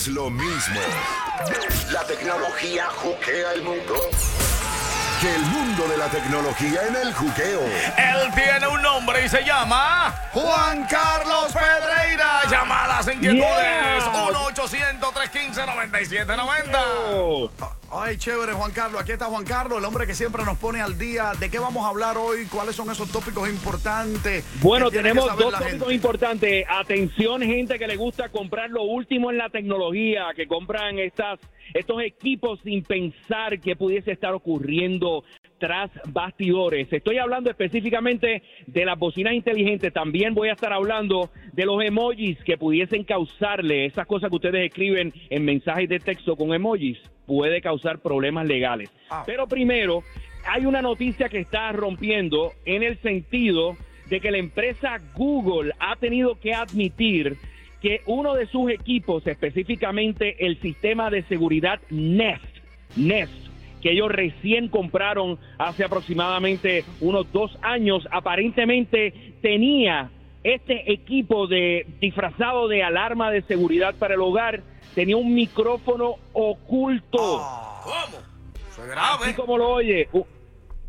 es lo mismo. La tecnología juquea el mundo. Que el mundo de la tecnología en el juqueo. Él tiene un nombre y se llama Juan Carlos Pedreira. Llamadas inquietudes. Yeah. 1-800-315-9790. Ay, chévere, Juan Carlos. Aquí está Juan Carlos, el hombre que siempre nos pone al día. ¿De qué vamos a hablar hoy? ¿Cuáles son esos tópicos importantes? Bueno, tenemos dos tópicos gente? importantes. Atención, gente que le gusta comprar lo último en la tecnología, que compran estas, estos equipos sin pensar que pudiese estar ocurriendo tras bastidores. Estoy hablando específicamente de las bocinas inteligentes. También voy a estar hablando de los emojis que pudiesen causarle esas cosas que ustedes escriben en mensajes de texto con emojis. Puede causar problemas legales. Ah. Pero primero, hay una noticia que está rompiendo en el sentido de que la empresa Google ha tenido que admitir que uno de sus equipos, específicamente el sistema de seguridad Nest, Nest, que ellos recién compraron hace aproximadamente unos dos años, aparentemente tenía este equipo de disfrazado de alarma de seguridad para el hogar, tenía un micrófono oculto. ¿Cómo? Es Así grave. como lo oye.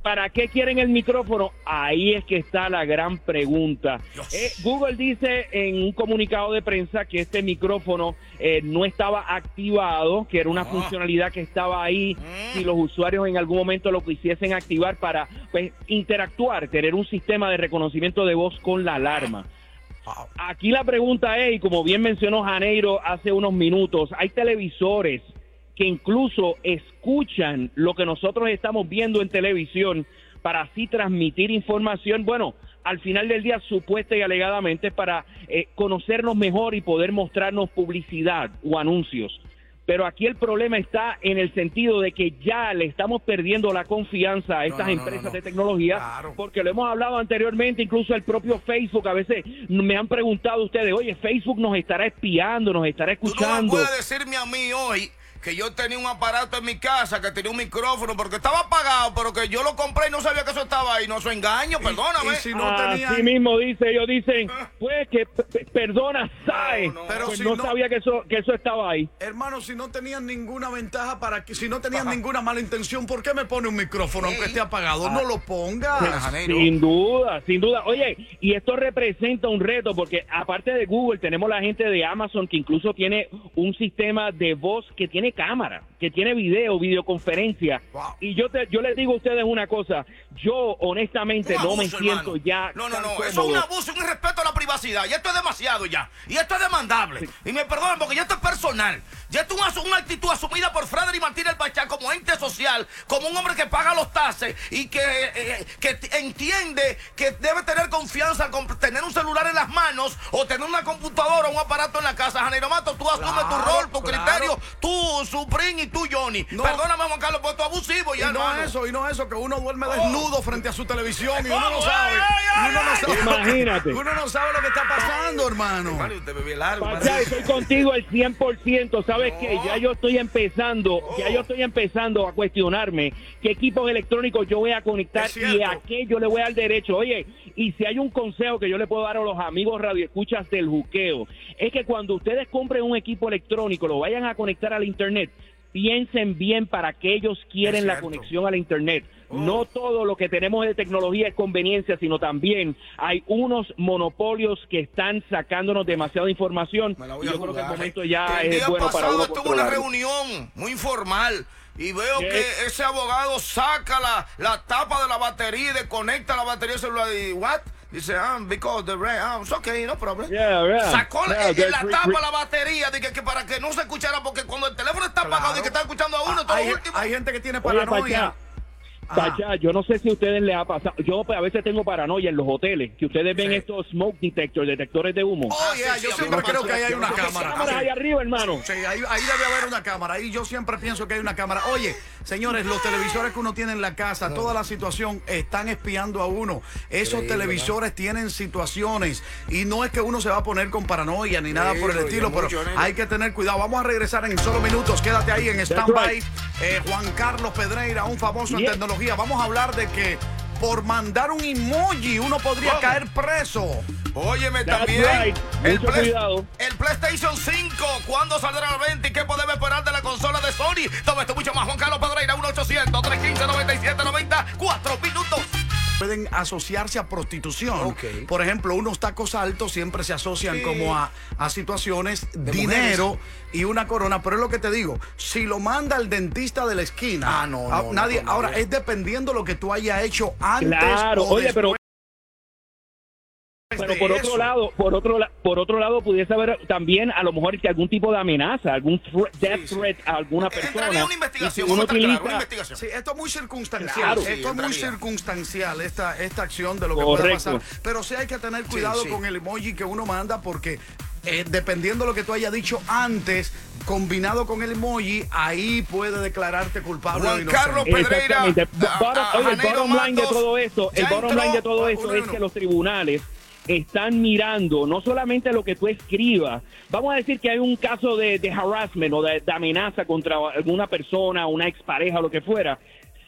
¿Para qué quieren el micrófono? Ahí es que está la gran pregunta. Eh, Google dice en un comunicado de prensa que este micrófono eh, no estaba activado, que era una Ah. funcionalidad que estaba ahí Mm. si los usuarios en algún momento lo quisiesen activar para pues, interactuar, tener un sistema de reconocimiento de voz con la alarma. Aquí la pregunta es, y como bien mencionó Janeiro hace unos minutos, hay televisores que incluso escuchan lo que nosotros estamos viendo en televisión para así transmitir información, bueno, al final del día supuesta y alegadamente para eh, conocernos mejor y poder mostrarnos publicidad o anuncios. Pero aquí el problema está en el sentido de que ya le estamos perdiendo la confianza a estas no, no, empresas no. de tecnología Claro. porque lo hemos hablado anteriormente, incluso el propio Facebook, a veces me han preguntado ustedes, oye, Facebook nos estará espiando, nos estará Tú no me escuchando. puedes decirme a mí hoy que yo tenía un aparato en mi casa, que tenía un micrófono, porque estaba apagado, pero que yo lo compré y no sabía que eso estaba ahí. No, eso es engaño, perdóname. y si no Así tenían- mismo dice, ellos dicen, pues que perdona, sabe, No, no. Pero pues si no, no- sabía que eso que eso estaba ahí. Hermano, si no tenían ninguna ventaja para que, si no tenían ninguna mala intención, ¿por qué me pone un micrófono aunque esté apagado? No lo ponga. Janeiro. Sin duda, sin duda. Oye, y esto representa un reto porque aparte de Google tenemos la gente de Amazon que incluso tiene un sistema de voz que tiene cámara, que tiene video, videoconferencia. Wow. Y yo te, yo les digo a ustedes una cosa, yo honestamente no me siento hermano. ya No, no, no. Eso es un abuso, un irrespeto a la privacidad. Y esto es demasiado ya. Y esto es demandable. Y me perdonen porque ya esto es personal. Ya esto es una, actitud asumida por Frederick Martínez Pachá como ente social, como un hombre que paga los taxes y que, eh, que entiende que debe tener confianza al tener un celular en las manos o tener una computadora o un aparato en la casa. Janeiro Mato, tú asumes tu Claro, Supreme y tú, Johnny. No. Perdóname, Juan Carlos, porque tú abusivo Y ya, no hermano. eso, y no eso, que uno duerme Oh. desnudo frente a su televisión y uno no ¿Cómo? sabe. Y uno no Imagínate. Uno no sabe lo que está pasando, hermano. Usted largo, Pachá, estoy contigo al 100%. ¿Sabes qué? Ya yo estoy empezando, ya yo estoy empezando a cuestionarme qué equipos electrónicos yo voy a conectar y a qué yo le voy a dar derecho. Oye, y si hay un consejo que yo le puedo dar a los amigos radioescuchas del juqueo, es que cuando ustedes compren un equipo electrónico, lo vayan a conectar al internet, piensen bien para qué ellos quieren la conexión al internet. No todo lo que tenemos de tecnología es conveniencia, sino también hay unos monopolios que están sacándonos demasiada información. Me la Y voy a yo creo que el momento ya el es día bueno para pasado uno estuve en una reunión muy informal y veo ¿Qué? que ese abogado saca la, la tapa de la batería y desconecta la batería celular y what? Dice, ah, because the rain, ah, it's okay, no problem. Yeah, yeah. Sacó Yeah, that's la tapa re- la batería de que, que para que no se escuchara, porque cuando el teléfono está apagado y que está escuchando a uno, todo hay, último. hay gente que tiene Oye, paranoia. Pachá, Pachá, yo no sé si a ustedes les ha pasado. Yo pues, a veces tengo paranoia en los hoteles, que ustedes ven Sí. estos smoke detectors, detectores de humo. Oh, Ah, yeah, sí, yo sí, siempre creo que ahí hay una cámara. Cámaras Sí. ahí arriba, hermano. Sí, ahí, ahí debe haber una cámara. Ahí yo siempre pienso que hay una cámara. Oye, señores, los televisores que uno tiene en la casa, toda la situación, están espiando a uno. Esos televisores tienen situaciones. Y no es que uno se va a poner con paranoia ni nada por el estilo, pero mucho, hay que tener cuidado. Vamos a regresar en solo minutos. Quédate ahí en stand-by. Eh, Juan Carlos Pedreira, un famoso en tecnología. Vamos a hablar de que por mandar un emoji uno podría ¿Cómo? caer preso. Óyeme That's también. right. El, Mucho cuidado. el PlayStation 5. ¿Cuándo saldrá a la venta y qué podemos esperar de la consola de Sony? Todo esto mucho más. Juan Carlos Pedreira, 1-800-315-9790. Cuatro minutos. Pueden asociarse a prostitución. Por ejemplo, unos tacos altos siempre se asocian Sí. como a, a situaciones, De dinero y una corona. Pero es lo que te digo, si lo manda el dentista de la esquina, Ah, no, a- no, nadie. no, no, ahora, no. es dependiendo lo que tú hayas hecho antes. Claro, o oye, después Pero de por otro eso. lado, por otro la- por otro lado pudiese haber también a lo mejor que algún tipo de amenaza, algún thre- death threat a alguna persona. Entraría una Y investigación. si uno vamos a estar claros, utiliza- una investigación. Sí, esto es muy circunstancial. Claro. esto Sí, es muy circunstancial, esta, esta acción de lo que puede Correcto. pasar. Pero sí hay que tener cuidado sí. con el emoji que uno manda porque eh, dependiendo de lo que tú hayas dicho antes, combinado con el emoji, ahí puede declararte culpable Juan. Carlos Pedreira. Exactamente. a- Bottom- a- oye, el bottom line de todo esto, el bottom entró- line de todo esto uno y es uno. que los tribunales están mirando no solamente lo que tú escribas, vamos a decir que hay un caso de, de harassment o de, amenaza contra alguna persona, una expareja o lo que fuera,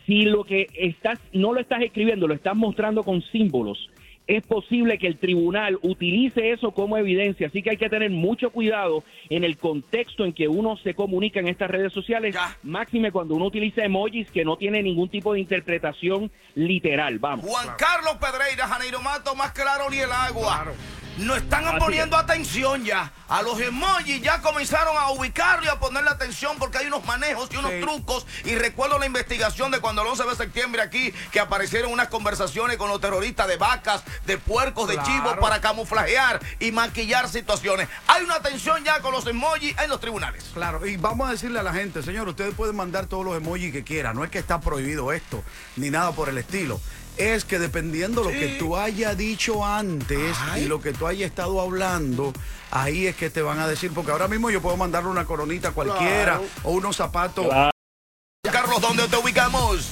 si lo que estás no lo estás escribiendo, lo estás mostrando con símbolos, es posible que el tribunal utilice eso como evidencia, así que hay que tener mucho cuidado en el contexto en que uno se comunica en estas redes sociales, Ya. máxime cuando uno utiliza emojis que no tienen ningún tipo de interpretación literal, vamos. Juan Carlos Pedreira, Janeiro Mato, más claro ni el agua. No están Así poniendo atención ya. A los emojis ya comenzaron a ubicarlo y a ponerle atención porque hay unos manejos y unos Sí. trucos. Y recuerdo la investigación de cuando el 11 de septiembre aquí, que aparecieron unas conversaciones con los terroristas de vacas, de puercos, de Claro. chivos para camuflajear y maquillar situaciones. Hay una atención ya con los emojis en los tribunales. Claro, y vamos a decirle a la gente, señor, ustedes pueden mandar todos los emojis que quieran. No es que está prohibido esto, ni nada por el estilo. Es que dependiendo lo que tú hayas dicho antes y lo que tú hayas estado hablando, ahí es que te van a decir, porque ahora mismo yo puedo mandarle una coronita cualquiera Claro. o unos zapatos. Claro. Carlos, ¿dónde te ubicamos?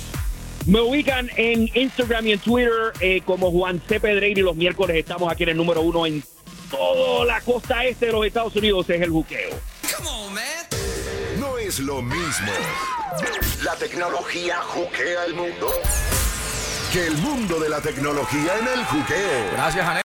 Me ubican en Instagram y en Twitter eh, como Juan C. Pedreira y los miércoles estamos aquí en el número uno en toda la costa este de los Estados Unidos, es el buqueo. No es lo mismo La tecnología juquea el mundo. Que el mundo de la tecnología en el juqueo. Gracias, Janeiro.